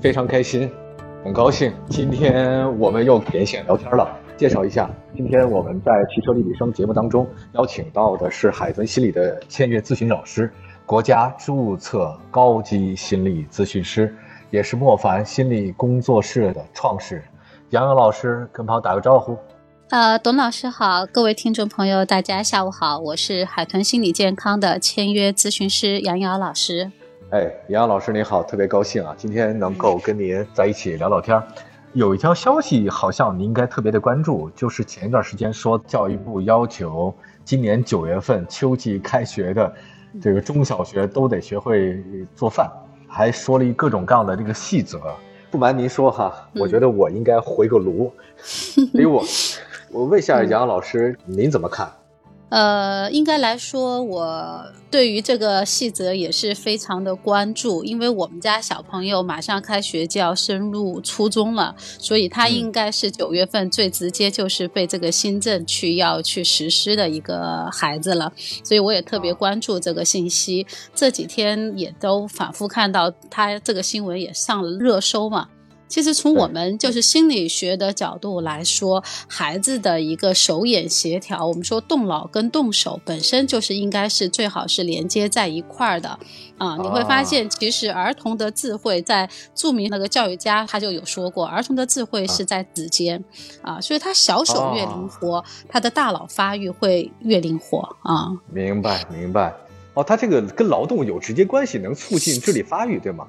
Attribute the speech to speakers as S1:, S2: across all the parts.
S1: 非常开心，很高兴，今天我们又连线聊天了。介绍一下，今天我们在汽车立体声节目当中邀请到的是海豚心理的签约咨询老师，国家注册高级心理咨询师，也是莫凡心理工作室的创始人杨洋老师，跟朋友打个招呼。
S2: 呃，董老师好，各位听众朋友，大家下午好，我是海豚心理健康的签约咨询师杨洋老师。
S1: 哎，杨洋老师您好，特别高兴啊，今天能够跟您在一起聊聊天。有一条消息，好像您应该特别的关注，就是前一段时间说教育部要求今年九月份秋季开学的这个中小学都得学会做饭，还说了一各种各样的这个细则。不瞒您说哈，我觉得我应该回个炉。所以我我问一下杨老师，您怎么看？
S2: 呃，应该来说，我对于这个细则也是非常的关注，因为我们家小朋友马上开学就要升入初中了，所以他应该是九月份最直接就是被这个新政去要去实施的一个孩子了，所以我也特别关注这个信息，这几天也都反复看到他这个新闻也上了热搜嘛。其实从我们就是心理学的角度来说，孩子的一个手眼协调，我们说动脑跟动手本身就是应该是最好是连接在一块儿的啊。你会发现，其实儿童的智慧，在著名那个教育家他就有说过，儿童的智慧是在指尖啊，所以他小手越灵活，他的大脑发育会越灵活啊。
S1: 明白明白哦，他这个跟劳动有直接关系，能促进智力发育，对吗？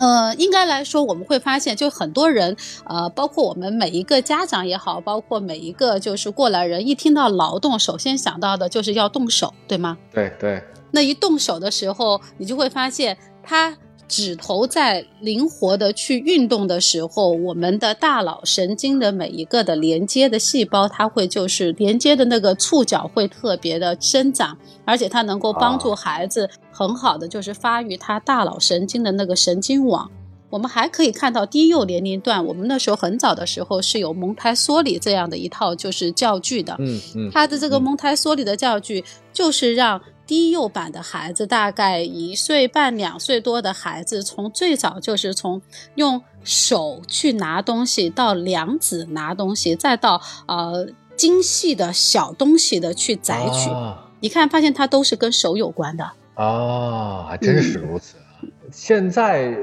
S2: 呃，应该来说，我们会发现，就很多人，呃，包括我们每一个家长也好，包括每一个就是过来人，一听到劳动，首先想到的就是要动手，对吗？
S1: 对对。
S2: 那一动手的时候，你就会发现他。指头在灵活的去运动的时候，我们的大脑神经的每一个的连接的细胞，它会就是连接的那个触角会特别的生长，而且它能够帮助孩子很好的就是发育他大脑神经的那个神经网。我们还可以看到低幼年龄段，我们那时候很早的时候是有蒙台梭利这样的一套就是教具的，
S1: 嗯嗯，
S2: 它的这个蒙台梭利的教具就是让。低幼版的孩子，大概一岁半、两岁多的孩子，从最早就是从用手去拿东西，到两指拿东西，再到呃精细的小东西的去摘取，你看发现它都是跟手有关的。
S1: 啊，还真是如此。现在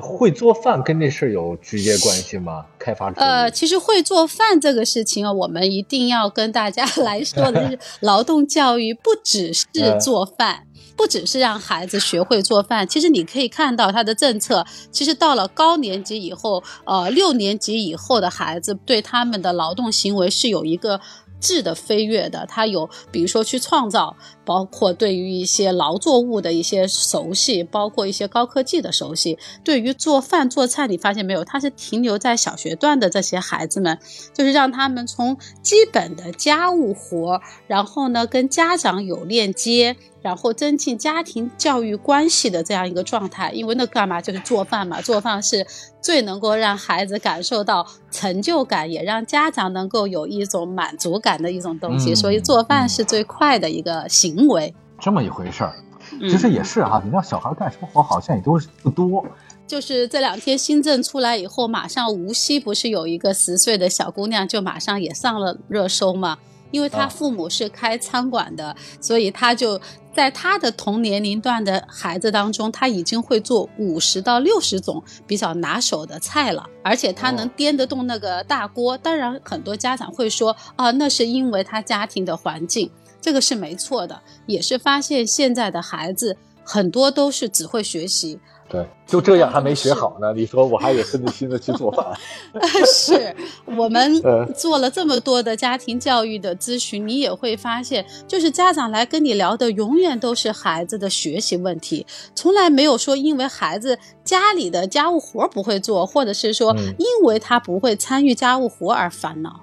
S1: 会做饭跟这事儿有直接关系吗？开发
S2: 呃，其实会做饭这个事情啊，我们一定要跟大家来说的是，劳动教育不只是做饭，不只是让孩子学会做饭。其实你可以看到他的政策，其实到了高年级以后，呃，六年级以后的孩子对他们的劳动行为是有一个。质的飞跃的，它有，比如说去创造，包括对于一些劳作物的一些熟悉，包括一些高科技的熟悉。对于做饭做菜，你发现没有？它是停留在小学段的这些孩子们，就是让他们从基本的家务活，然后呢跟家长有链接。然后增进家庭教育关系的这样一个状态，因为那干嘛就是做饭嘛，做饭是最能够让孩子感受到成就感，也让家长能够有一种满足感的一种东西，所以做饭是最快的一个行为。
S1: 这么一回事儿，其实也是哈，你让小孩干什么活好像也都是不多。
S2: 就是这两天新政出来以后，马上无锡不是有一个十岁的小姑娘，就马上也上了热搜嘛。因为他父母是开餐馆的，所以他就在他的同年龄段的孩子当中，他已经会做五十到六十种比较拿手的菜了，而且他能颠得动那个大锅。当然，很多家长会说啊，那是因为他家庭的环境，这个是没错的，也是发现现在的孩子很多都是只会学习。
S1: 对，就这样还没学好呢。你说我还得分着心的去做饭。
S2: 是我们 做了这么多的家庭教育的咨询，你也会发现，就是家长来跟你聊的，永远都是孩子的学习问题，从来没有说因为孩子家里的家务活不会做，或者是说因为他不会参与家务活而烦恼。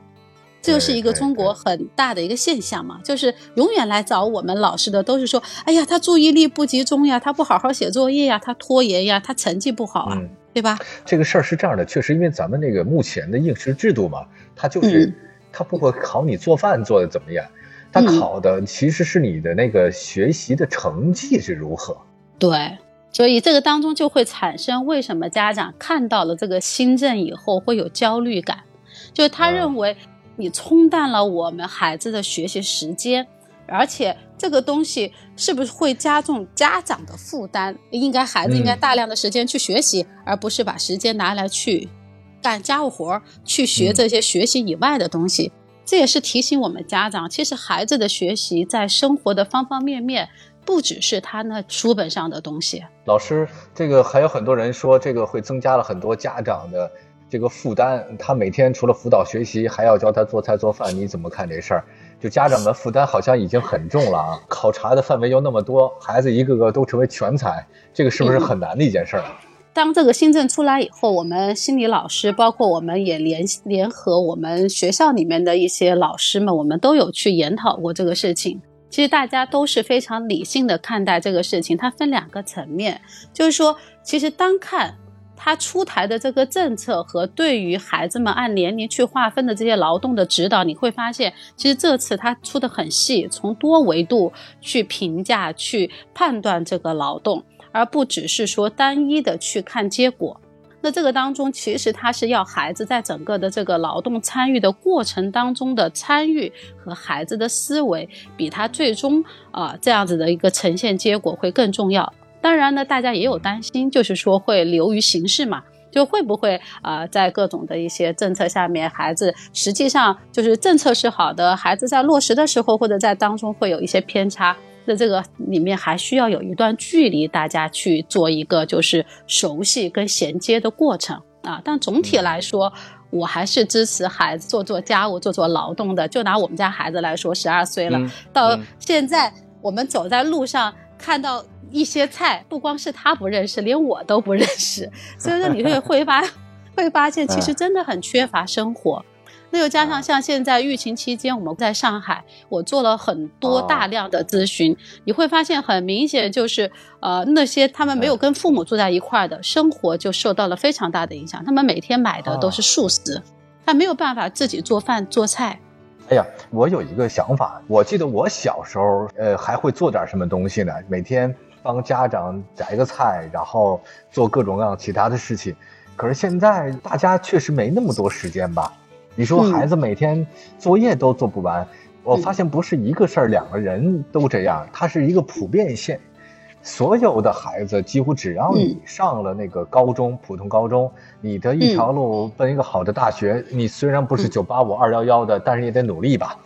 S2: 这就是一个中国很大的一个现象嘛，就是永远来找我们老师的都是说，哎呀，他注意力不集中呀，他不好好写作业呀，他拖延呀，他成绩不好啊，对吧？
S1: 这个事儿是这样的，确实因为咱们那个目前的应试制度嘛，它就是它不会考你做饭做的怎么样，它考的其实是你的那个学习的成绩是如何。
S2: 对。所以这个当中就会产生为什么家长看到了这个新政以后会有焦虑感，就是他认为你冲淡了我们孩子的学习时间，而且这个东西是不是会加重家长的负担？应该孩子应该大量的时间去学习，而不是把时间拿来去干家务活，去学这些学习以外的东西。这也是提醒我们家长，其实孩子的学习在生活的方方面面。不只是他那书本上的东西，
S1: 老师，这个还有很多人说这个会增加了很多家长的这个负担。他每天除了辅导学习，还要教他做菜做饭，你怎么看这事儿？就家长的负担好像已经很重了啊！考察的范围又那么多，孩子一个个都成为全才，这个是不是很难的一件事儿？
S2: 当这个新政出来以后，我们心理老师，包括我们也联联合我们学校里面的一些老师们，我们都有去研讨过这个事情。其实大家都是非常理性的看待这个事情，它分两个层面，就是说，其实单看他出台的这个政策和对于孩子们按年龄去划分的这些劳动的指导，你会发现，其实这次他出的很细，从多维度去评价、去判断这个劳动，而不只是说单一的去看结果。那这个当中，其实他是要孩子在整个的这个劳动参与的过程当中的参与和孩子的思维，比他最终啊这样子的一个呈现结果会更重要。当然呢，大家也有担心，就是说会流于形式嘛，就会不会啊在各种的一些政策下面，孩子实际上就是政策是好的，孩子在落实的时候或者在当中会有一些偏差。那这个里面还需要有一段距离，大家去做一个就是熟悉跟衔接的过程啊。但总体来说，我还是支持孩子做做家务、做做劳动的。就拿我们家孩子来说，十二岁了，到现在我们走在路上看到一些菜，不光是他不认识，连我都不认识。所以说，你会会发会发现，其实真的很缺乏生活。那又加上像现在疫情期间，我们在上海，我做了很多大量的咨询，你会发现很明显就是，呃，那些他们没有跟父母住在一块儿的生活就受到了非常大的影响。他们每天买的都是素食，他没有办法自己做饭做菜。
S1: 哎呀，我有一个想法，我记得我小时候，呃，还会做点什么东西呢？每天帮家长摘个菜，然后做各种各样其他的事情。可是现在大家确实没那么多时间吧？你说孩子每天作业都做不完，我发现不是一个事儿，两个人都这样，它是一个普遍性。所有的孩子几乎只要你上了那个高中，普通高中，你的一条路奔一个好的大学，你虽然不是九八五二幺幺的，但是也得努力吧。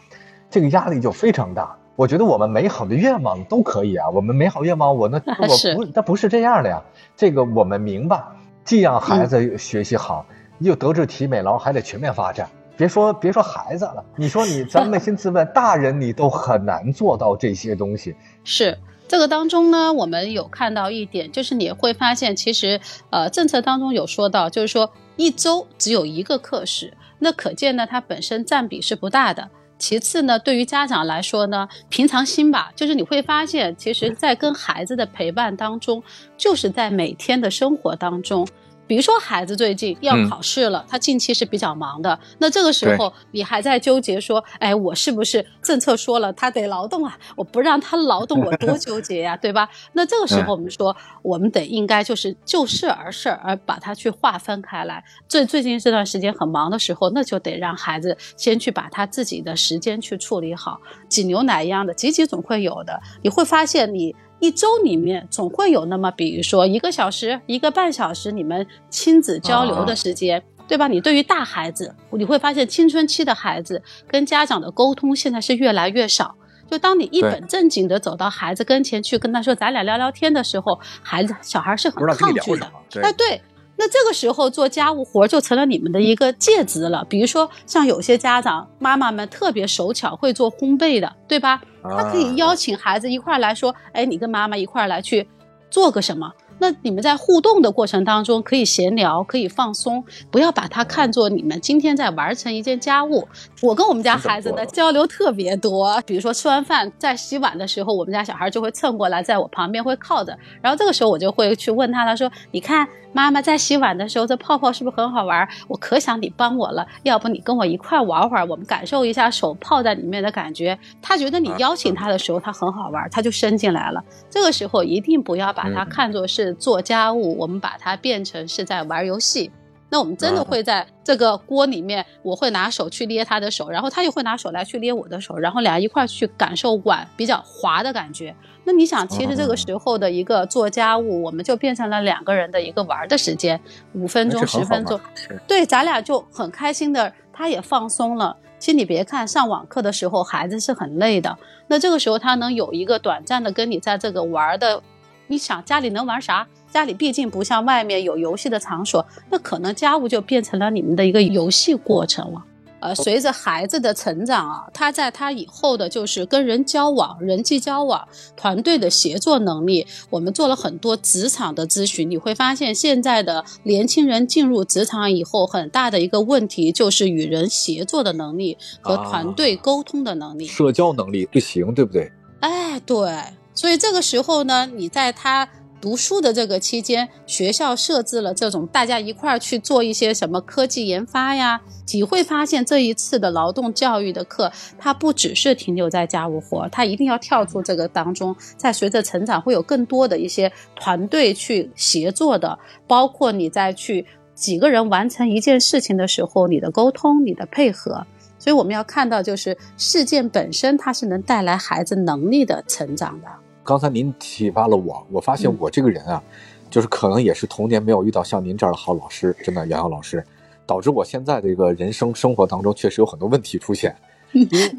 S1: 这个压力就非常大。我觉得我们美好的愿望都可以啊，我们美好愿望，我那我不，那不是这样的呀。这个我们明白，既让孩子学习好，又德智体美劳还得全面发展。别说别说孩子了，你说你咱扪心自问，大人你都很难做到这些东西。
S2: 是这个当中呢，我们有看到一点，就是你会发现，其实呃政策当中有说到，就是说一周只有一个课时，那可见呢它本身占比是不大的。其次呢，对于家长来说呢，平常心吧，就是你会发现，其实在跟孩子的陪伴当中，就是在每天的生活当中。比如说，孩子最近要考试了，他近期是比较忙的。那这个时候，你还在纠结说，哎，我是不是政策说了他得劳动啊？我不让他劳动，我多纠结呀，对吧？那这个时候，我们说，我们得应该就是就事而事，而把它去划分开来。最最近这段时间很忙的时候，那就得让孩子先去把他自己的时间去处理好。挤牛奶一样的，挤挤总会有的。你会发现你。一周里面总会有那么，比如说一个小时、一个半小时，你们亲子交流的时间，对吧？你对于大孩子，你会发现青春期的孩子跟家长的沟通现在是越来越少。就当你一本正经的走到孩子跟前去跟他说“咱俩聊聊天”的时候，孩子小孩是很抗拒的。哎，对。那这个时候做家务活就成了你们的一个介质了。比如说，像有些家长妈妈们特别手巧，会做烘焙的，对吧？他可以邀请孩子一块来说：“哎，你跟妈妈一块来去做个什么？”那你们在互动的过程当中，可以闲聊，可以放松，不要把它看作你们今天在完成一件家务。我跟我们家孩子的交流特别多，比如说吃完饭在洗碗的时候，我们家小孩就会蹭过来，在我旁边会靠着，然后这个时候我就会去问他，他说：“你看妈妈在洗碗的时候，这泡泡是不是很好玩？我可想你帮我了，要不你跟我一块玩会儿，我们感受一下手泡在里面的感觉。”他觉得你邀请他的时候，他很好玩，他就伸进来了。这个时候一定不要把它看作是。是做家务，我们把它变成是在玩游戏。那我们真的会在这个锅里面，我会拿手去捏他的手，然后他又会拿手来去捏我的手，然后俩一块去感受碗比较滑的感觉。那你想，其实这个时候的一个做家务，我们就变成了两个人的一个玩的时间，五分钟、十分钟，对，咱俩就很开心的，他也放松了。其实你别看上网课的时候孩子是很累的，那这个时候他能有一个短暂的跟你在这个玩的，你想家里能玩啥？家里毕竟不像外面有游戏的场所，那可能家务就变成了你们的一个游戏过程了。呃，随着孩子的成长啊，他在他以后的就是跟人交往、人际交往、团队的协作能力，我们做了很多职场的咨询，你会发现现在的年轻人进入职场以后，很大的一个问题就是与人协作的能力和团队沟通的能力，
S1: 社交能力不行，对不对？
S2: 哎，对，所以这个时候呢，你在他。读书的这个期间，学校设置了这种大家一块儿去做一些什么科技研发呀？你会发现这一次的劳动教育的课，它不只是停留在家务活，它一定要跳出这个当中，在随着成长会有更多的一些团队去协作的，包括你在去几个人完成一件事情的时候，你的沟通、你的配合。所以我们要看到，就是事件本身它是能带来孩子能力的成长的。
S1: 刚才您启发了我，我发现我这个人啊，就是可能也是童年没有遇到像您这样的好老师，真的杨洋老师，导致我现在这个人生生活当中确实有很多问题出现。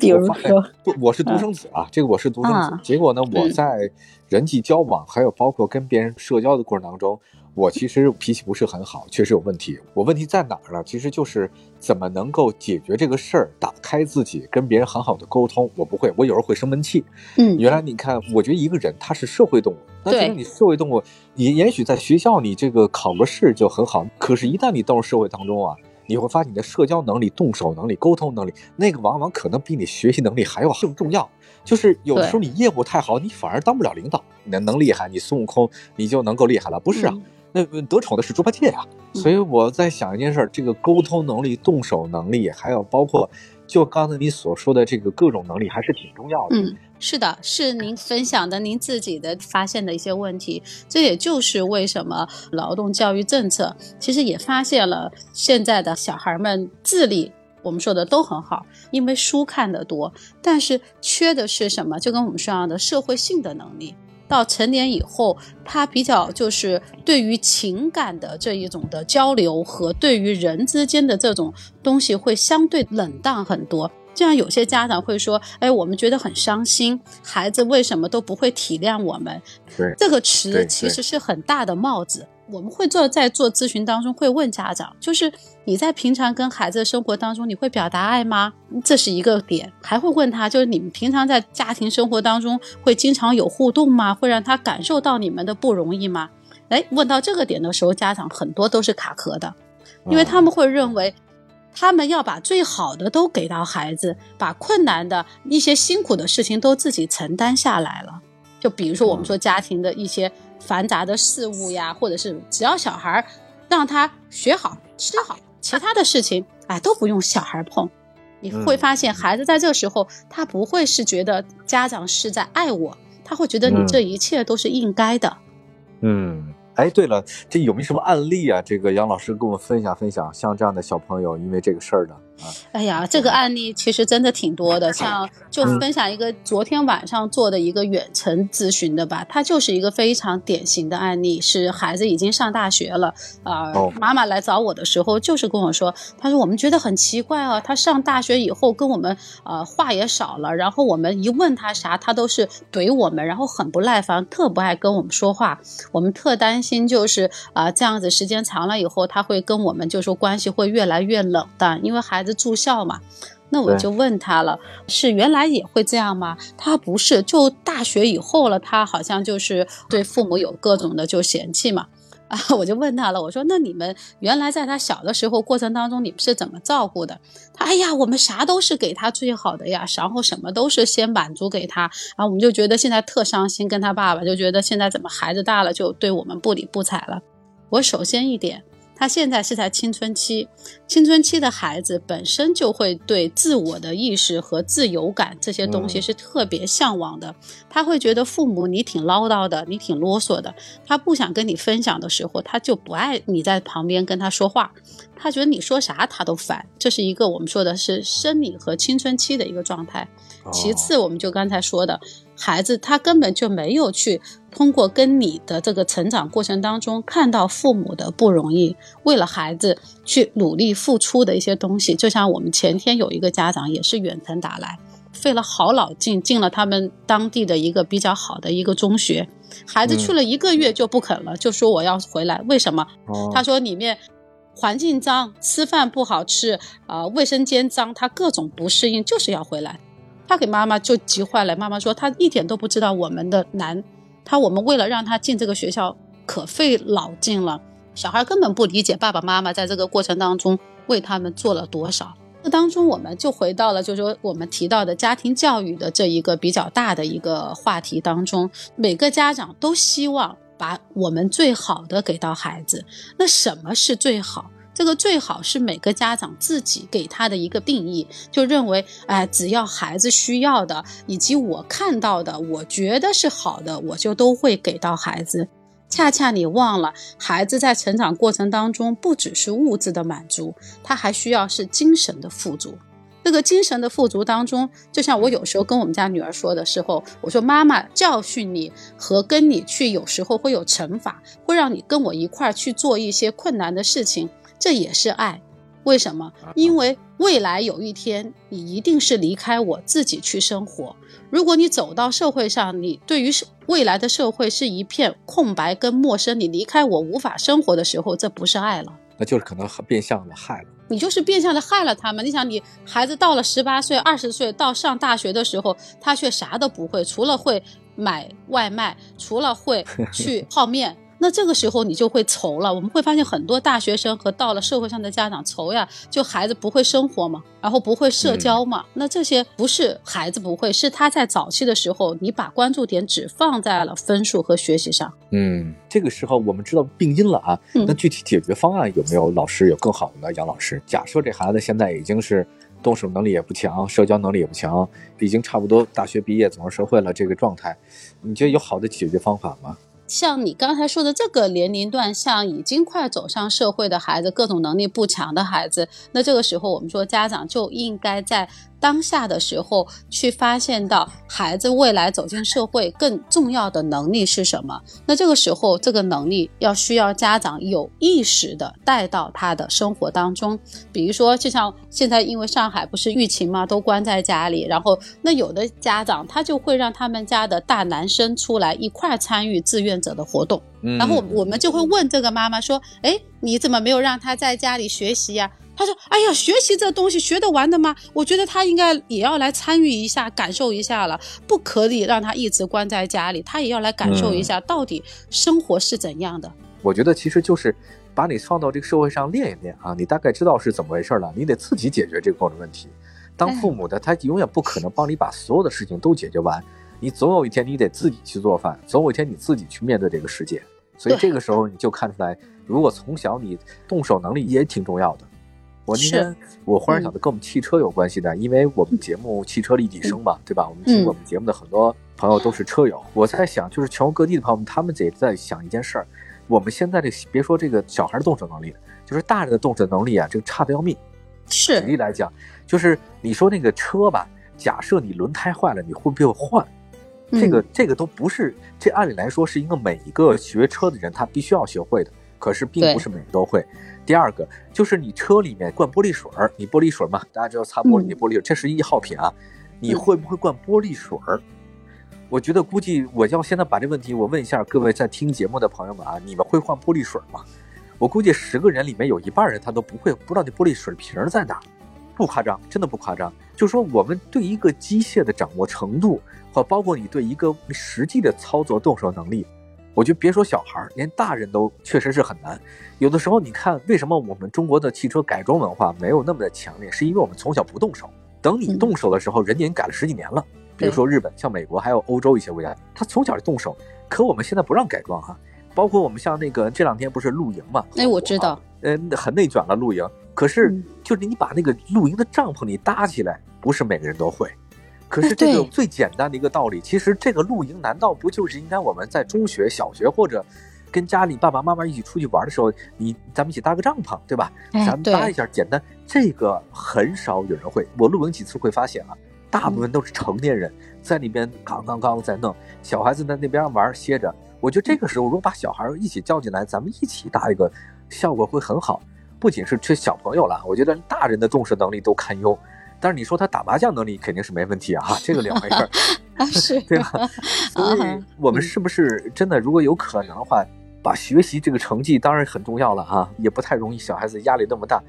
S2: 比如说，
S1: 不，我是独生子啊，这个我是独生子，结果呢，我在人际交往，还有包括跟别人社交的过程当中。我其实脾气不是很好，确实有问题。我问题在哪儿呢？其实就是怎么能够解决这个事儿，打开自己，跟别人很好的沟通。我不会，我有时候会生闷气。
S2: 嗯，
S1: 原来你看，我觉得一个人他是社会动物。那其实你社会动物，你也许在学校你这个考个试就很好，可是，一旦你到了社会当中啊，你会发现你的社交能力、动手能力、沟通能力，那个往往可能比你学习能力还要更重要。就是有的时候你业务太好，你反而当不了领导。你能厉害，你孙悟空你就能够厉害了，不是啊？那得宠的是猪八戒呀，所以我在想一件事儿，这个沟通能力、动手能力，还有包括就刚才你所说的这个各种能力，还是挺重要的。
S2: 嗯，是的，是您分享的您自己的发现的一些问题，这也就是为什么劳动教育政策其实也发现了现在的小孩们智力，我们说的都很好，因为书看得多，但是缺的是什么？就跟我们说样的社会性的能力。到成年以后，他比较就是对于情感的这一种的交流和对于人之间的这种东西会相对冷淡很多。这样有些家长会说：“哎，我们觉得很伤心，孩子为什么都不会体谅我们？”
S1: 对
S2: 这个词其实是很大的帽子。我们会做在做咨询当中会问家长，就是你在平常跟孩子的生活当中，你会表达爱吗？这是一个点，还会问他，就是你们平常在家庭生活当中会经常有互动吗？会让他感受到你们的不容易吗？哎，问到这个点的时候，家长很多都是卡壳的，因为他们会认为，他们要把最好的都给到孩子，把困难的一些辛苦的事情都自己承担下来了。就比如说我们说家庭的一些。繁杂的事物呀，或者是只要小孩让他学好、吃好，其他的事情哎都不用小孩碰。你会发现，孩子在这个时候，他不会是觉得家长是在爱我，他会觉得你这一切都是应该的。
S1: 嗯。哎，对了，这有没有什么案例啊？这个杨老师跟我们分享分享，像这样的小朋友因为这个事儿呢？啊，
S2: 哎呀，这个案例其实真的挺多的。像就分享一个昨天晚上做的一个远程咨询的吧，他就是一个非常典型的案例，是孩子已经上大学了啊。妈妈来找我的时候就是跟我说，他说我们觉得很奇怪啊，他上大学以后跟我们呃话也少了，然后我们一问他啥，他都是怼我们，然后很不耐烦，特不爱跟我们说话，我们特担心。心就是啊，这样子时间长了以后，他会跟我们就说关系会越来越冷淡，因为孩子住校嘛。那我就问他了，是原来也会这样吗？他不是，就大学以后了，他好像就是对父母有各种的就嫌弃嘛。啊，我就问他了，我说那你们原来在他小的时候过程当中，你们是怎么照顾的？他哎呀，我们啥都是给他最好的呀，然后什么都是先满足给他，然后我们就觉得现在特伤心，跟他爸爸就觉得现在怎么孩子大了就对我们不理不睬了。我首先一点，他现在是在青春期，青春期的孩子本身就会对自我的意识和自由感这些东西是特别向往的。他会觉得父母你挺唠叨的，你挺啰嗦的。他不想跟你分享的时候，他就不爱你在旁边跟他说话。他觉得你说啥他都烦。这是一个我们说的是生理和青春期的一个状态。其次，我们就刚才说的，孩子他根本就没有去通过跟你的这个成长过程当中看到父母的不容易，为了孩子去努力付出的一些东西。就像我们前天有一个家长也是远程打来，费了好老劲进了他们当地的一个比较好的一个中学，孩子去了一个月就不肯了，就说我要回来。为什么？他说里面环境脏，吃饭不好吃，啊，卫生间脏，他各种不适应，就是要回来。他给妈妈就急坏了，妈妈说他一点都不知道我们的难，他我们为了让他进这个学校可费老劲了，小孩根本不理解爸爸妈妈在这个过程当中为他们做了多少。这当中我们就回到了，就是说我们提到的家庭教育的这一个比较大的一个话题当中，每个家长都希望把我们最好的给到孩子。那什么是最好？这个最好是每个家长自己给他的一个定义，就认为，哎，只要孩子需要的，以及我看到的，我觉得是好的，我就都会给到孩子。恰恰你忘了，孩子在成长过程当中，不只是物质的满足，他还需要是精神的富足。这个精神的富足当中，就像我有时候跟我们家女儿说的时候，我说妈妈教训你和跟你去，有时候会有惩罚，会让你跟我一块儿去做一些困难的事情。这也是爱，为什么？因为未来有一天，你一定是离开我自己去生活。如果你走到社会上，你对于未来的社会是一片空白跟陌生，你离开我无法生活的时候，这不是爱了，
S1: 那就是可能变相的害了。
S2: 你就是变相的害了他们。你想，你孩子到了十八岁、二十岁，到上大学的时候，他却啥都不会，除了会买外卖，除了会 去泡面。那这个时候你就会愁了。我们会发现很多大学生和到了社会上的家长愁呀，就孩子不会生活嘛，然后不会社交嘛。那这些不是孩子不会，是他在早期的时候，你把关注点只放在了分数和学习上。
S1: 嗯，这个时候我们知道病因了啊。那具体解决方案有没有？老师有更好的呢？杨老师，假设这孩子现在已经是动手能力也不强，社交能力也不强，已经差不多大学毕业走上社会了，这个状态，你觉得有好的解决方法吗？
S2: 像你刚才说的这个年龄段，像已经快走上社会的孩子，各种能力不强的孩子，那这个时候我们说家长就应该在。当下的时候，去发现到孩子未来走进社会更重要的能力是什么？那这个时候，这个能力要需要家长有意识的带到他的生活当中。比如说，就像现在因为上海不是疫情嘛，都关在家里，然后那有的家长他就会让他们家的大男生出来一块参与志愿者的活动，然后我们就会问这个妈妈说：“哎，你怎么没有让他在家里学习呀？”他说：“哎呀，学习这东西学得完的吗？我觉得他应该也要来参与一下，感受一下了。不可以让他一直关在家里，他也要来感受一下到底生活是怎样的。”
S1: 我觉得其实就是把你放到这个社会上练一练啊，你大概知道是怎么回事了，你得自己解决这个各种问题。当父母的他永远不可能帮你把所有的事情都解决完，你总有一天你得自己去做饭，总有一天你自己去面对这个世界。所以这个时候你就看出来，如果从小你动手能力也挺重要的。我今天我忽然想到跟我们汽车有关系的，因为我们节目汽车立体声嘛，对吧？我们听我们节目的很多朋友都是车友。我在想，就是全国各地的朋友们，他们也在想一件事儿：我们现在这别说这个小孩的动手能力，就是大人的动手能力啊，这个差的要命。
S2: 是。
S1: 举例来讲，就是你说那个车吧，假设你轮胎坏了，你会不会换？这个这个都不是，这按理来说是一个每一个学车的人他必须要学会的，可是并不是每个都会。第二个就是你车里面灌玻璃水儿，你玻璃水嘛，大家知道擦玻璃的玻璃，这是易耗品啊。你会不会灌玻璃水儿？我觉得估计我要现在把这问题我问一下各位在听节目的朋友们啊，你们会换玻璃水吗？我估计十个人里面有一半人他都不会，不知道那玻璃水瓶在哪，不夸张，真的不夸张。就说我们对一个机械的掌握程度，和包括你对一个实际的操作动手能力。我觉得别说小孩儿，连大人都确实是很难。有的时候，你看为什么我们中国的汽车改装文化没有那么的强烈，是因为我们从小不动手。等你动手的时候，人家已经改了十几年了。比如说日本、像美国还有欧洲一些国家，他从小就动手。可我们现在不让改装哈，包括我们像那个这两天不是露营嘛？
S2: 哎，我知道。
S1: 嗯，很内卷了露营。可是，就是你把那个露营的帐篷你搭起来，不是每个人都会。可是这个最简单的一个道理，其实这个露营难道不就是应该我们在中学、小学或者跟家里爸爸妈妈一起出去玩的时候，你咱们一起搭个帐篷，对吧？咱们搭一下，简单。这个很少有人会。我露营几次会发现啊，大部分都是成年人在那边刚刚刚在弄，小孩子在那边玩歇着。我觉得这个时候如果把小孩一起叫进来，咱们一起搭一个，效果会很好。不仅是缺小朋友了，我觉得大人的动手能力都堪忧。但是你说他打麻将能力肯定是没问题啊，这个两回事儿，
S2: 是，
S1: 对吧？所以我们是不是真的，如果有可能的话，把学习这个成绩当然很重要了啊，也不太容易，小孩子压力那么大，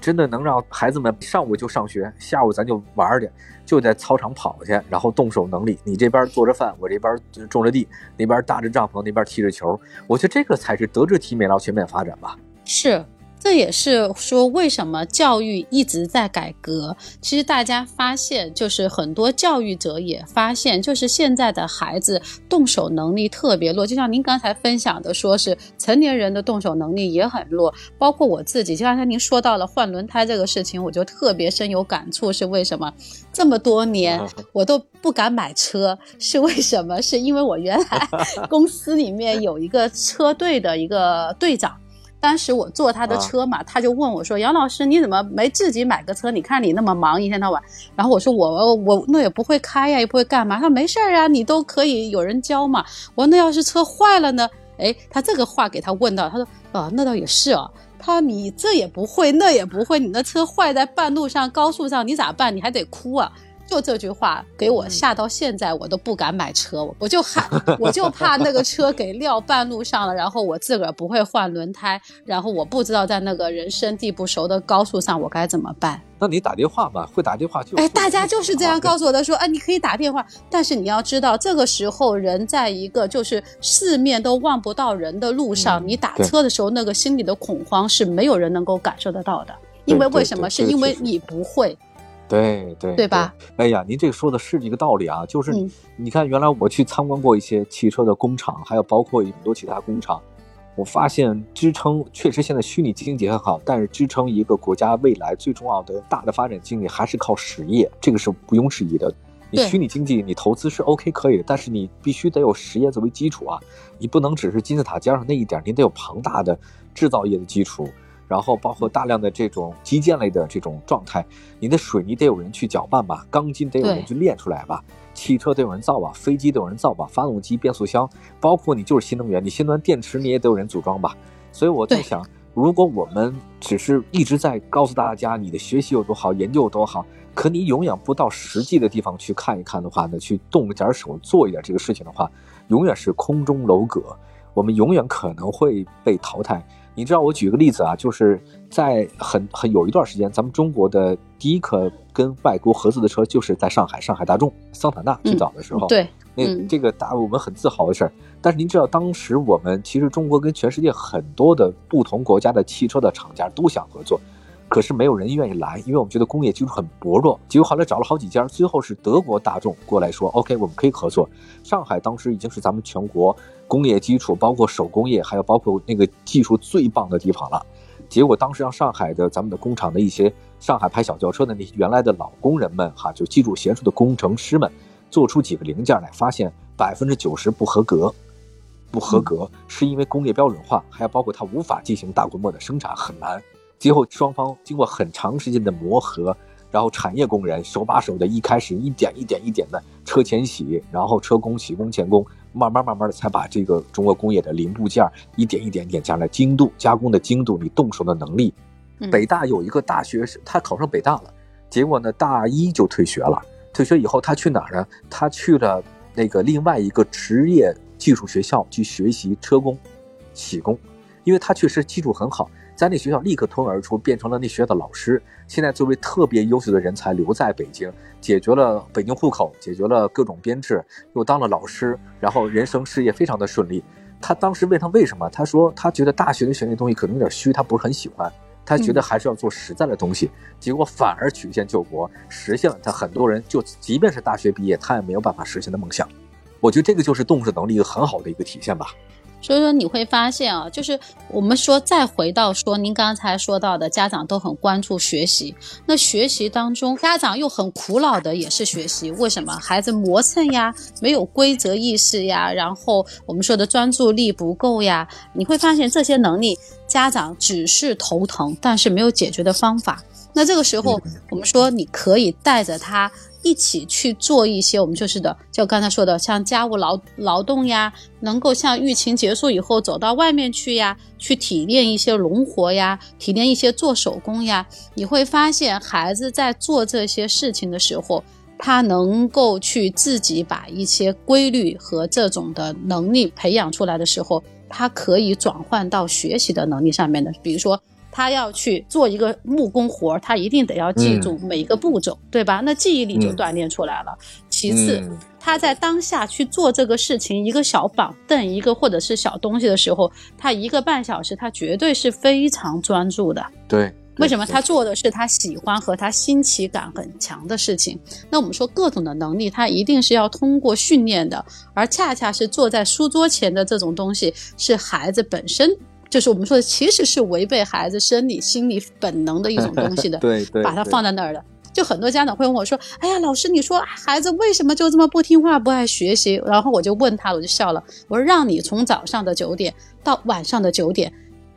S1: 真的能让孩子们上午就上学，下午咱就玩去，就在操场跑去，然后动手能力，你这边做着饭，我这边种着地，那边搭着帐篷，那边踢着球，我觉得这个才是德智体美劳全面发展吧。
S2: 是。这也是说，为什么教育一直在改革？其实大家发现，就是很多教育者也发现，就是现在的孩子动手能力特别弱。就像您刚才分享的，说是成年人的动手能力也很弱。包括我自己，就刚才您说到了换轮胎这个事情，我就特别深有感触。是为什么？这么多年我都不敢买车，是为什么？是因为我原来 公司里面有一个车队的一个队长。当时我坐他的车嘛，他就问我说：“杨老师，你怎么没自己买个车？你看你那么忙，一天到晚。”然后我说：“我我那也不会开呀，也不会干嘛。”他说：“没事儿啊，你都可以有人教嘛。”我说：“那要是车坏了呢？”哎，他这个话给他问到，他说：“啊，那倒也是啊。”他说：“你这也不会，那也不会，你那车坏在半路上、高速上，你咋办？你还得哭啊。”就这句话给我吓到现在，我都不敢买车，我就害，我就怕那个车给撂半路上了，然后我自个儿不会换轮胎，然后我不知道在那个人生地不熟的高速上我该怎么办。
S1: 那你打电话吧，会打电话就
S2: 哎，大家就是这样告诉我的，说哎，你可以打电话，但是你要知道，这个时候人在一个就是四面都望不到人的路上，你打车的时候那个心里的恐慌是没有人能够感受得到的，因为为什么？是因为你不会。
S1: 对对
S2: 对吧？
S1: 哎呀，您这个说的是一个道理啊，就是你看，原来我去参观过一些汽车的工厂，还有包括很多其他工厂，我发现支撑确实现在虚拟经济很好，但是支撑一个国家未来最重要的大的发展经济还是靠实业，这个是毋庸置疑的。你虚拟经济你投资是 OK 可以的，但是你必须得有实业作为基础啊，你不能只是金字塔尖上那一点，你得有庞大的制造业的基础。然后包括大量的这种基建类的这种状态，你的水泥得有人去搅拌吧，钢筋得有人去炼出来吧，汽车得有人造吧，飞机得有人造吧，发动机、变速箱，包括你就是新能源，你新能源电池你也得有人组装吧。所以我在想，如果我们只是一直在告诉大家你的学习有多好，研究有多好，可你永远不到实际的地方去看一看的话呢，去动点手做一点这个事情的话，永远是空中楼阁，我们永远可能会被淘汰。你知道我举个例子啊，就是在很很有一段时间，咱们中国的第一颗跟外国合资的车就是在上海，上海大众桑塔纳最早的时候，
S2: 对，
S1: 那这个大我们很自豪的事儿。但是您知道，当时我们其实中国跟全世界很多的不同国家的汽车的厂家都想合作。可是没有人愿意来，因为我们觉得工业基础很薄弱。结果后来找了好几家，最后是德国大众过来说：“OK，我们可以合作。”上海当时已经是咱们全国工业基础，包括手工业，还有包括那个技术最棒的地方了。结果当时让上海的咱们的工厂的一些上海牌小轿车的那些原来的老工人们，哈，就技术娴熟的工程师们，做出几个零件来，发现百分之九十不合格。不合格是因为工业标准化，还有包括它无法进行大规模的生产，很难。最后，双方经过很长时间的磨合，然后产业工人手把手的，一开始一点一点一点的车前洗，然后车工、铣工、钳工，慢慢慢慢的才把这个中国工业的零部件一点一点点加了精度，加工的精度，你动手的能力。北大有一个大学生，他考上北大了，结果呢，大一就退学了。退学以后，他去哪儿呢？他去了那个另外一个职业技术学校去学习车工、铣工，因为他确实基础很好。在那学校立刻脱颖而出，变成了那学校的老师。现在作为特别优秀的人才留在北京，解决了北京户口，解决了各种编制，又当了老师，然后人生事业非常的顺利。他当时问他为什么，他说他觉得大学里学那东西可能有点虚，他不是很喜欢，他觉得还是要做实在的东西。结果反而曲线救国，实现了他很多人就即便是大学毕业，他也没有办法实现的梦想。我觉得这个就是动手能力一个很好的一个体现吧。
S2: 所以说你会发现啊，就是我们说再回到说您刚才说到的，家长都很关注学习，那学习当中家长又很苦恼的也是学习，为什么？孩子磨蹭呀，没有规则意识呀，然后我们说的专注力不够呀，你会发现这些能力家长只是头疼，但是没有解决的方法。那这个时候我们说你可以带着他。一起去做一些我们就是的，就刚才说的，像家务劳劳动呀，能够像疫情结束以后走到外面去呀，去体验一些农活呀，体验一些做手工呀，你会发现孩子在做这些事情的时候，他能够去自己把一些规律和这种的能力培养出来的时候，他可以转换到学习的能力上面的，比如说。他要去做一个木工活儿，他一定得要记住每一个步骤，对吧？那记忆力就锻炼出来了。其次，他在当下去做这个事情，一个小板凳，一个或者是小东西的时候，他一个半小时，他绝对是非常专注的。
S1: 对，
S2: 为什么他做的是他喜欢和他新奇感很强的事情？那我们说各种的能力，他一定是要通过训练的，而恰恰是坐在书桌前的这种东西，是孩子本身。就是我们说的，其实是违背孩子生理、心理本能的一种东西的。
S1: 对对，
S2: 把它放在那儿的，就很多家长会问我说：“哎呀，老师，你说孩子为什么就这么不听话、不爱学习？”然后我就问他，我就笑了，我说：“让你从早上的九点到晚上的九点，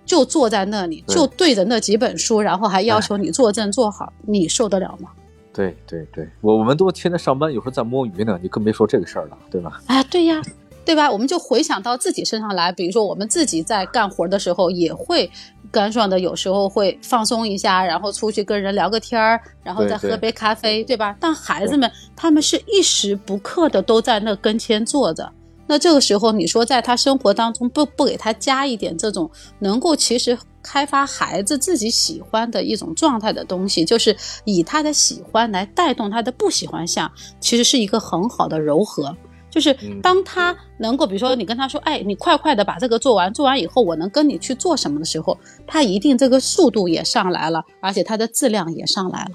S2: 就坐在那里，就对着那几本书，然后还要求你坐正坐好，你受得了吗？”
S1: 对对对，我我们都天天上班，有时候在摸鱼呢，你更别说这个事儿了，对吧？
S2: 哎，对呀。对吧？我们就回想到自己身上来，比如说我们自己在干活的时候，也会干爽的，有时候会放松一下，然后出去跟人聊个天儿，然后再喝杯咖啡，对吧？但孩子们他们是一时不刻的都在那跟前坐着，那这个时候你说在他生活当中不不给他加一点这种能够其实开发孩子自己喜欢的一种状态的东西，就是以他的喜欢来带动他的不喜欢项，其实是一个很好的柔和。就是当他能够，比如说你跟他说，哎，你快快的把这个做完，做完以后我能跟你去做什么的时候，他一定这个速度也上来了，而且他的质量也上来了。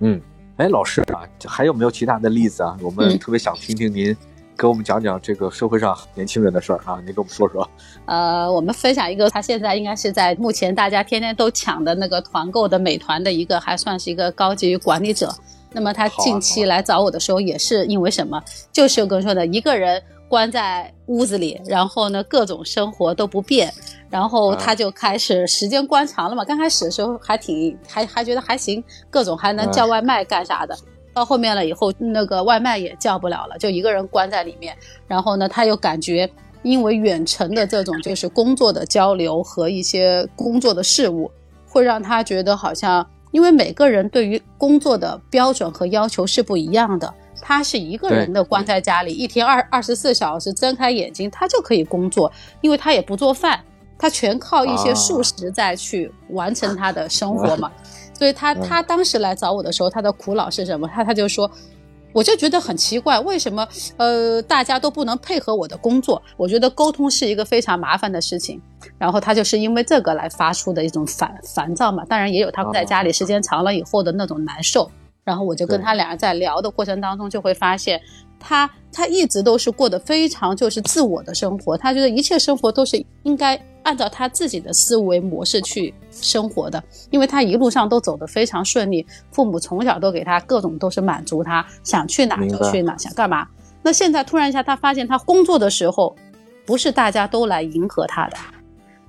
S1: 嗯，哎，老师啊，还有没有其他的例子啊？我们特别想听听您给我们讲讲这个社会上年轻人的事儿啊，您给我们说说。
S2: 呃，我们分享一个，他现在应该是在目前大家天天都抢的那个团购的美团的一个，还算是一个高级管理者。那么他近期来找我的时候，也是因为什么？就是我跟你说的，一个人关在屋子里，然后呢，各种生活都不变，然后他就开始时间关长了嘛。刚开始的时候还挺还还觉得还行，各种还能叫外卖干啥的。到后面了以后，那个外卖也叫不了了，就一个人关在里面。然后呢，他又感觉因为远程的这种就是工作的交流和一些工作的事物，会让他觉得好像。因为每个人对于工作的标准和要求是不一样的，他是一个人的关在家里，一天二二十四小时睁开眼睛他就可以工作，因为他也不做饭，他全靠一些素食在去完成他的生活嘛。所以他他当时来找我的时候，他的苦恼是什么？他他就说。我就觉得很奇怪，为什么呃大家都不能配合我的工作？我觉得沟通是一个非常麻烦的事情。然后他就是因为这个来发出的一种烦烦躁嘛。当然也有他在家里时间长了以后的那种难受。然后我就跟他俩人在聊的过程当中，就会发现他他一直都是过得非常就是自我的生活，他觉得一切生活都是应该。按照他自己的思维模式去生活的，因为他一路上都走得非常顺利，父母从小都给他各种都是满足他想去哪就去哪，想干嘛。那现在突然一下，他发现他工作的时候，不是大家都来迎合他的，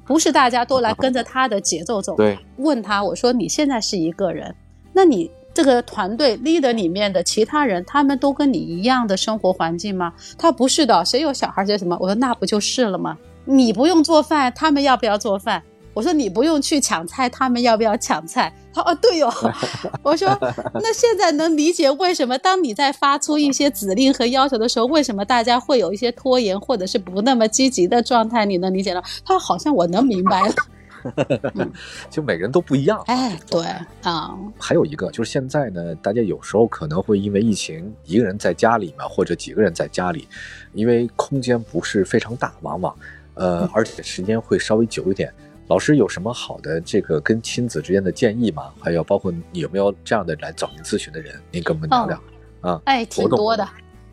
S2: 不是大家都来跟着他的节奏走。
S1: 对，
S2: 问他我说你现在是一个人，那你这个团队 leader 里面的其他人，他们都跟你一样的生活环境吗？他不是的，谁有小孩谁什么？我说那不就是了吗？你不用做饭，他们要不要做饭？我说你不用去抢菜，他们要不要抢菜？他说哦对哦。我说那现在能理解为什么当你在发出一些指令和要求的时候，为什么大家会有一些拖延或者是不那么积极的状态？你能理解了？他好像我能明白了。
S1: 就每个人都不一样。
S2: 哎，对啊。
S1: 还有一个就是现在呢，大家有时候可能会因为疫情，一个人在家里嘛，或者几个人在家里，因为空间不是非常大，往往。呃，而且时间会稍微久一点。老师有什么好的这个跟亲子之间的建议吗？还有包括有没有这样的来找您咨询的人，您跟我们聊聊啊？
S2: 哎，挺多的。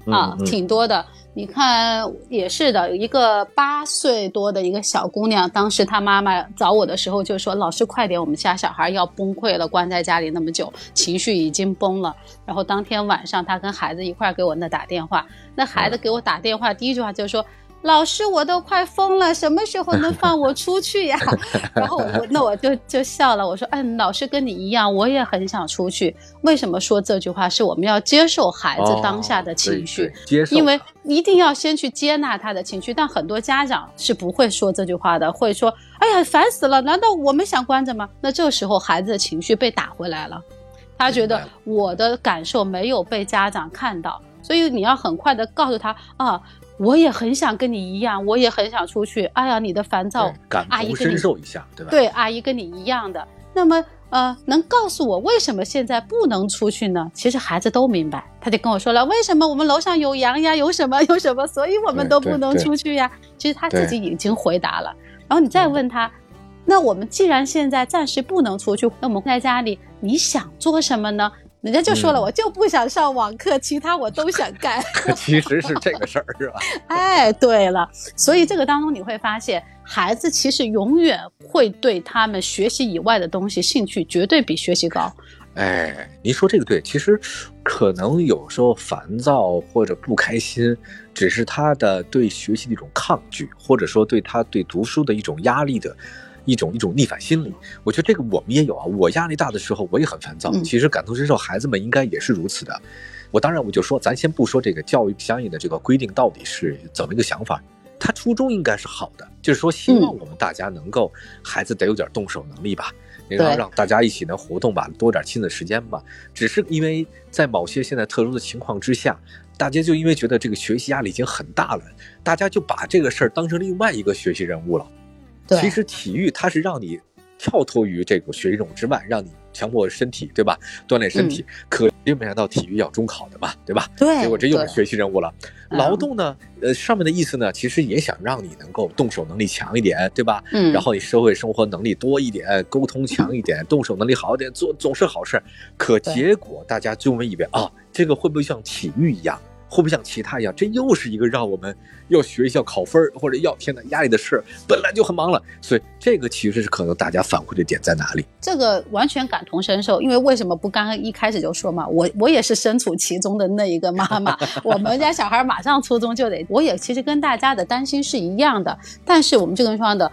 S2: 啊，挺多的。你看，也是的，一个八岁多的一个小姑娘，当时她妈妈找我的时候就说：“老师，快点，我们家小孩要崩溃了，关在家里那么久，情绪已经崩了。”然后当天晚上，她跟孩子一块给我那打电话，那孩子给我打电话，第一句话就是说。老师，我都快疯了，什么时候能放我出去呀？然后我那我就就笑了，我说，嗯，老师跟你一样，我也很想出去。为什么说这句话？是我们要接受孩子当下的情绪，
S1: 接受，
S2: 因为一定要先去接纳他的情绪。但很多家长是不会说这句话的，会说，哎呀，烦死了，难道我们想关着吗？那这时候孩子的情绪被打回来了，他觉得我的感受没有被家长看到，所以你要很快的告诉他啊。我也很想跟你一样，我也很想出去。哎呀，你的烦躁，
S1: 感同身受一下，对吧？
S2: 对，阿姨跟你一样的。那么，呃，能告诉我为什么现在不能出去呢？其实孩子都明白，他就跟我说了，为什么我们楼上有羊呀，有什么 有什么，所以我们都不能出去呀。其实他自己已经回答了。然后你再问他，那我们既然现在暂时不能出去，那我们在家里你想做什么呢？人家就说了，我就不想上网课，其他我都想干。
S1: 其实是这个事儿，是吧？
S2: 哎，对了，所以这个当中你会发现，孩子其实永远会对他们学习以外的东西兴趣绝对比学习高。
S1: 哎，您说这个对，其实可能有时候烦躁或者不开心，只是他的对学习的一种抗拒，或者说对他对读书的一种压力的。一种一种逆反心理，我觉得这个我们也有啊。我压力大的时候，我也很烦躁。其实感同身受，孩子们应该也是如此的。我当然我就说，咱先不说这个教育相应的这个规定到底是怎么一个想法，他初衷应该是好的，就是说希望我们大家能够孩子得有点动手能力吧，然后让大家一起能活动吧，多点亲子时间吧。只是因为在某些现在特殊的情况之下，大家就因为觉得这个学习压力已经很大了，大家就把这个事儿当成另外一个学习任务了。其实体育它是让你跳脱于这个学习任务之外，让你强迫身体，对吧？锻炼身体。可没想到体育要中考的嘛，对吧？
S2: 对。
S1: 结果这又是学习任务了。劳动呢，呃，上面的意思呢，其实也想让你能够动手能力强一点，对吧？嗯。然后你社会生活能力多一点，沟通强一点，动手能力好一点，做总是好事。可结果大家就以为啊，这个会不会像体育一样？会不会像其他一样？这又是一个让我们要学校考分或者要天呐压力的事儿，本来就很忙了。所以这个其实是可能大家反馈的点在哪里？
S2: 这个完全感同身受，因为为什么不刚刚一开始就说嘛？我我也是身处其中的那一个妈妈，我们家小孩马上初中就得，我也其实跟大家的担心是一样的。但是我们这个地方的。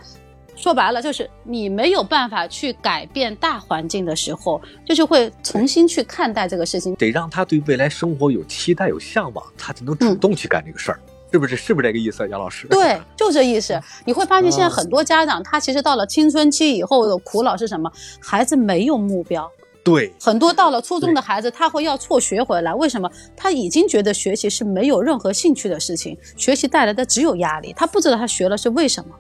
S2: 说白了，就是你没有办法去改变大环境的时候，就是会重新去看待这个事情。
S1: 得让他对未来生活有期待、有向往，他才能主动去干这个事儿，是不是？是不是这个意思，杨老师？
S2: 对，就这意思。你会发现，现在很多家长，他其实到了青春期以后的苦恼是什么？孩子没有目标。
S1: 对，
S2: 很多到了初中的孩子，他会要辍学回来。为什么？他已经觉得学习是没有任何兴趣的事情，学习带来的只有压力。他不知道他学了是为什么。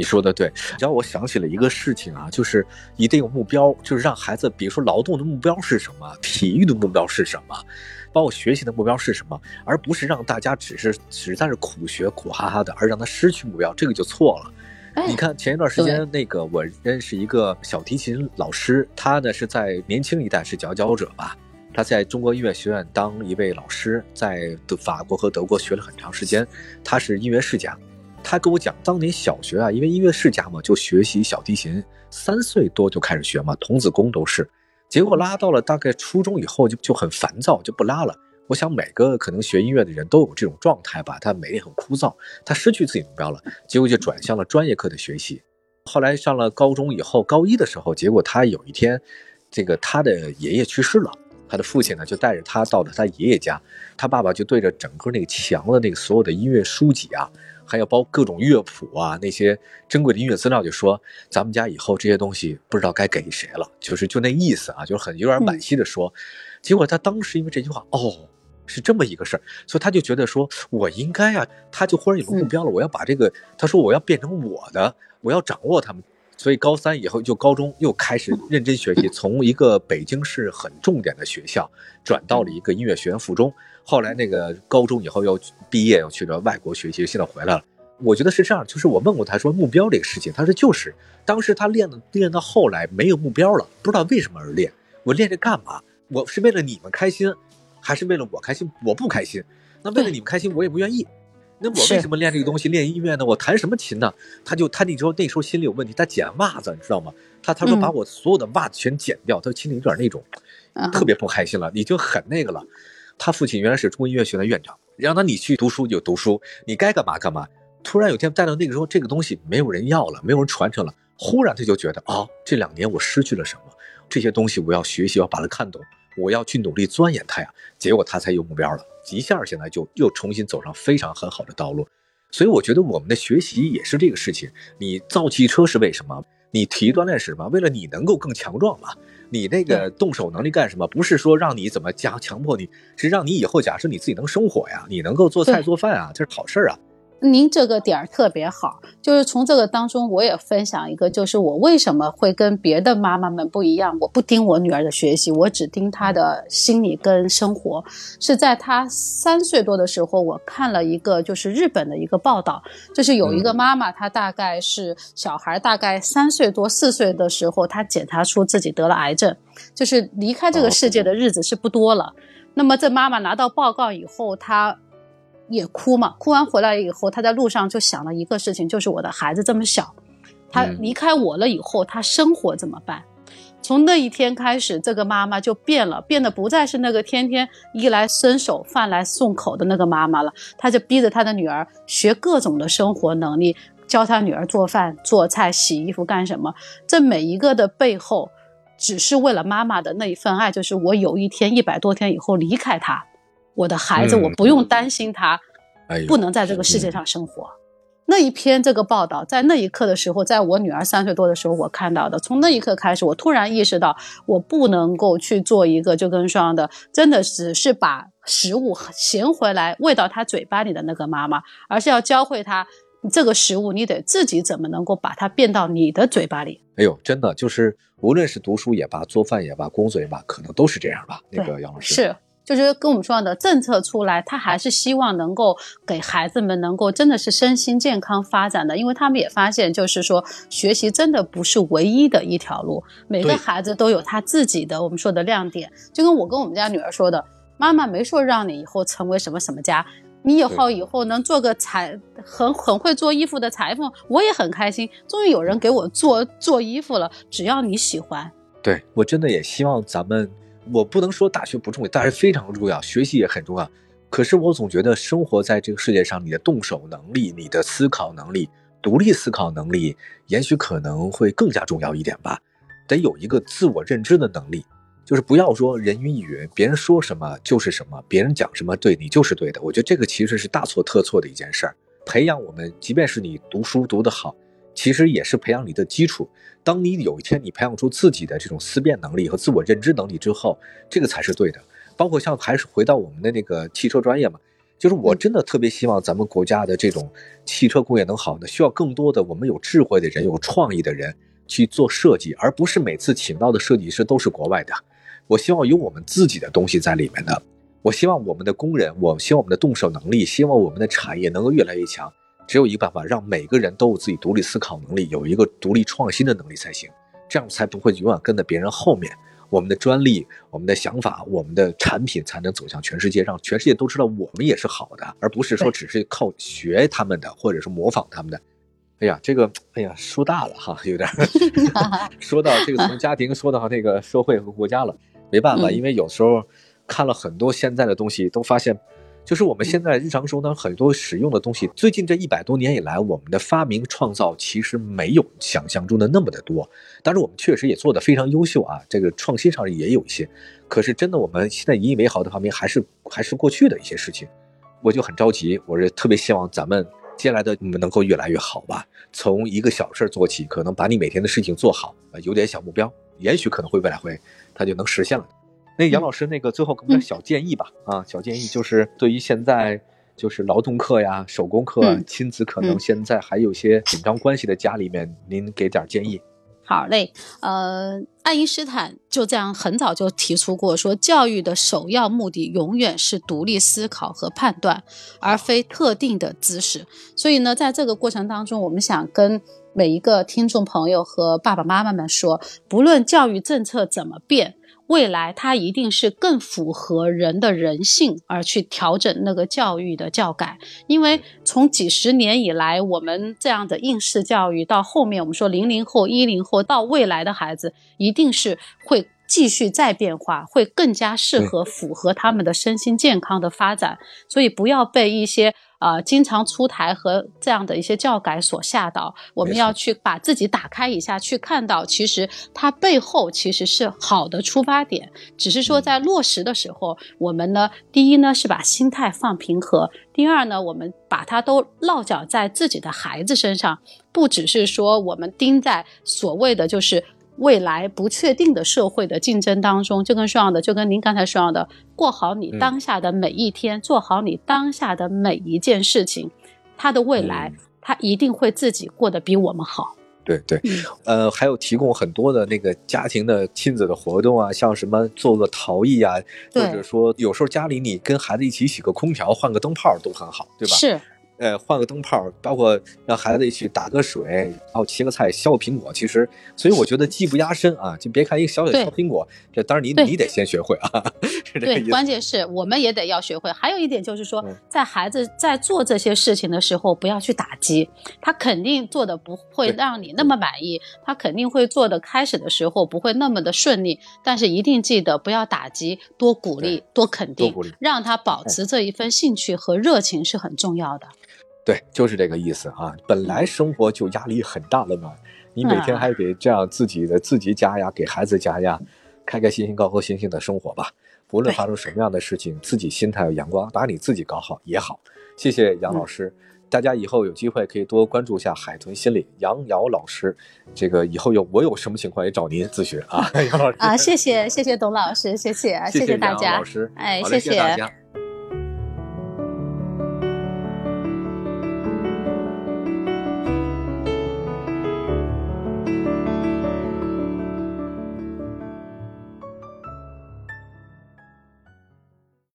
S1: 你说的对，让我想起了一个事情啊，就是一定有目标，就是让孩子，比如说劳动的目标是什么，体育的目标是什么，包括学习的目标是什么，而不是让大家只是只在这苦学苦哈哈的，而让他失去目标，这个就错了。你看前一段时间那个，我认识一个小提琴老师，他呢是在年轻一代是佼佼者吧，他在中国音乐学院当一位老师，在德法国和德国学了很长时间，他是音乐世家。他跟我讲，当年小学啊，因为音乐世家嘛，就学习小提琴，三岁多就开始学嘛，童子功都是。结果拉到了大概初中以后，就就很烦躁，就不拉了。我想每个可能学音乐的人都有这种状态吧，他每天很枯燥，他失去自己目标了，结果就转向了专业课的学习。后来上了高中以后，高一的时候，结果他有一天，这个他的爷爷去世了，他的父亲呢就带着他到了他爷爷家，他爸爸就对着整个那个墙的那个所有的音乐书籍啊。还要包各种乐谱啊，那些珍贵的音乐资料，就说咱们家以后这些东西不知道该给谁了，就是就那意思啊，就是很有点惋惜的说。结果他当时因为这句话，哦，是这么一个事儿，所以他就觉得说我应该啊，他就忽然有个目标了，我要把这个，他说我要变成我的，我要掌握他们。所以高三以后就高中又开始认真学习，从一个北京市很重点的学校转到了一个音乐学院附中。后来那个高中以后又毕业，又去了外国学习，现在回来了。我觉得是这样，就是我问过他说目标这个事情，他说就是当时他练的练到后来没有目标了，不知道为什么而练。我练这干嘛？我是为了你们开心，还是为了我开心？我不开心。那为了你们开心，我也不愿意。那我为什么练这个东西？练音乐呢？我弹什么琴呢？他就他那时候那时候心里有问题，他剪袜子，你知道吗？他他说把我所有的袜子全剪掉，他心里有点那种特别不开心了，已经很那个了。他父亲原来是中国音乐学院院长，让他你去读书就读书，你该干嘛干嘛。突然有天带到那个时候，这个东西没有人要了，没有人传承了。忽然他就觉得啊，这两年我失去了什么？这些东西我要学习，要把它看懂，我要去努力钻研它呀。结果他才有目标了。一下现在就又重新走上非常很好的道路，所以我觉得我们的学习也是这个事情。你造汽车是为什么？你体育锻炼是什么？为了你能够更强壮嘛？你那个动手能力干什么？不是说让你怎么加强迫你，是让你以后假设你自己能生火呀，你能够做菜做饭啊，这是好事啊。
S2: 您这个点儿特别好，就是从这个当中，我也分享一个，就是我为什么会跟别的妈妈们不一样。我不盯我女儿的学习，我只盯她的心理跟生活。是在她三岁多的时候，我看了一个就是日本的一个报道，就是有一个妈妈，她大概是小孩大概三岁多四岁的时候，她检查出自己得了癌症，就是离开这个世界的日子是不多了。那么这妈妈拿到报告以后，她。也哭嘛，哭完回来以后，他在路上就想了一个事情，就是我的孩子这么小，他离开我了以后，他生活怎么办？从那一天开始，这个妈妈就变了，变得不再是那个天天衣来伸手、饭来送口的那个妈妈了。她就逼着她的女儿学各种的生活能力，教她女儿做饭、做菜、洗衣服干什么。这每一个的背后，只是为了妈妈的那一份爱，就是我有一天一百多天以后离开她。我的孩子，我不用担心他不能在这个世界上生活。那一篇这个报道，在那一刻的时候，在我女儿三岁多的时候，我看到的。从那一刻开始，我突然意识到，我不能够去做一个就跟双的，真的只是把食物衔回来喂到他嘴巴里的那个妈妈，而是要教会他这个食物，你得自己怎么能够把它变到你的嘴巴里。
S1: 哎呦，真的就是，无论是读书也罢，做饭也罢，工作也罢，可能都是这样吧。那个杨老师
S2: 是。就是跟我们说的政策出来，他还是希望能够给孩子们能够真的是身心健康发展的，因为他们也发现，就是说学习真的不是唯一的一条路，每个孩子都有他自己的我们说的亮点。就跟我跟我们家女儿说的，妈妈没说让你以后成为什么什么家，你以后以后能做个裁很很会做衣服的裁缝，我也很开心。终于有人给我做做衣服了，只要你喜欢。
S1: 对我真的也希望咱们。我不能说大学不重要，大学非常重要，学习也很重要。可是我总觉得生活在这个世界上，你的动手能力、你的思考能力、独立思考能力，也许可能会更加重要一点吧。得有一个自我认知的能力，就是不要说人云亦云，别人说什么就是什么，别人讲什么对你就是对的。我觉得这个其实是大错特错的一件事儿。培养我们，即便是你读书读得好。其实也是培养你的基础。当你有一天你培养出自己的这种思辨能力和自我认知能力之后，这个才是对的。包括像还是回到我们的那个汽车专业嘛，就是我真的特别希望咱们国家的这种汽车工业能好呢，需要更多的我们有智慧的人、有创意的人去做设计，而不是每次请到的设计师都是国外的。我希望有我们自己的东西在里面的。我希望我们的工人，我希望我们的动手能力，希望我们的产业能够越来越强。只有一个办法，让每个人都有自己独立思考能力，有一个独立创新的能力才行，这样才不会永远跟在别人后面。我们的专利、我们的想法、我们的产品才能走向全世界，让全世界都知道我们也是好的，而不是说只是靠学他们的，或者是模仿他们的。哎呀，这个，哎呀，说大了哈，有点 说到这个从家庭说到那个社会和国家了，没办法，因为有时候看了很多现在的东西，都发现。就是我们现在日常生活当中很多使用的东西，最近这一百多年以来，我们的发明创造其实没有想象中的那么的多。但是我们确实也做得非常优秀啊，这个创新上也有一些。可是真的，我们现在引以为豪的发明还是还是过去的一些事情。我就很着急，我是特别希望咱们接下来的你们能够越来越好吧。从一个小事做起，可能把你每天的事情做好，有点小目标，也许可能会未来会它就能实现了。那杨老师，那个最后给我们点小建议吧。啊，小建议就是对于现在就是劳动课呀、手工课、亲子可能现在还有些紧张关系的家里面，您给点建议。
S2: 好嘞，呃，爱因斯坦就这样很早就提出过，说教育的首要目的永远是独立思考和判断，而非特定的知识。所以呢，在这个过程当中，我们想跟每一个听众朋友和爸爸妈妈们说，不论教育政策怎么变。未来它一定是更符合人的人性而去调整那个教育的教改。因为从几十年以来，我们这样的应试教育到后面，我们说零零后、一零后到未来的孩子，一定是会。继续再变化，会更加适合符合他们的身心健康的发展，所以不要被一些啊经常出台和这样的一些教改所吓到。我们要去把自己打开一下，去看到其实它背后其实是好的出发点，只是说在落实的时候，我们呢，第一呢是把心态放平和，第二呢，我们把它都落脚在自己的孩子身上，不只是说我们盯在所谓的就是。未来不确定的社会的竞争当中，就跟说样的，就跟您刚才说样的，过好你当下的每一天，做好你当下的每一件事情，他的未来他一定会自己过得比我们好。
S1: 对对，呃，还有提供很多的那个家庭的亲子的活动啊，像什么做个陶艺啊，或者说有时候家里你跟孩子一起洗个空调、换个灯泡都很好，对吧？
S2: 是。
S1: 呃，换个灯泡，包括让孩子一起打个水，然后切个菜，削个苹果。其实，所以我觉得技不压身啊，就别看一个小小削苹果，这当然你你得先学会啊。
S2: 对，关键是我们也得要学会。还有一点就是说，在孩子在做这些事情的时候，不要去打击他，肯定做的不会让你那么满意，他肯定会做的开始的时候不会那么的顺利，但是一定记得不要打击，多鼓励，多肯定，让他保持这一份兴趣和热情是很重要的。
S1: 对，就是这个意思啊！本来生活就压力很大了嘛，你每天还得这样自己的自己加压，给孩子加压，开开心心、高高兴兴的生活吧。不论发生什么样的事情，自己心态要阳光，把你自己搞好也好。谢谢杨老师，大家以后有机会可以多关注一下海豚心理杨瑶老师。这个以后有我有什么情况也找您咨询啊，杨老师
S2: 啊，谢谢谢谢董老师，谢谢谢谢大家，
S1: 老师，
S2: 哎，
S1: 谢
S2: 谢
S1: 大家。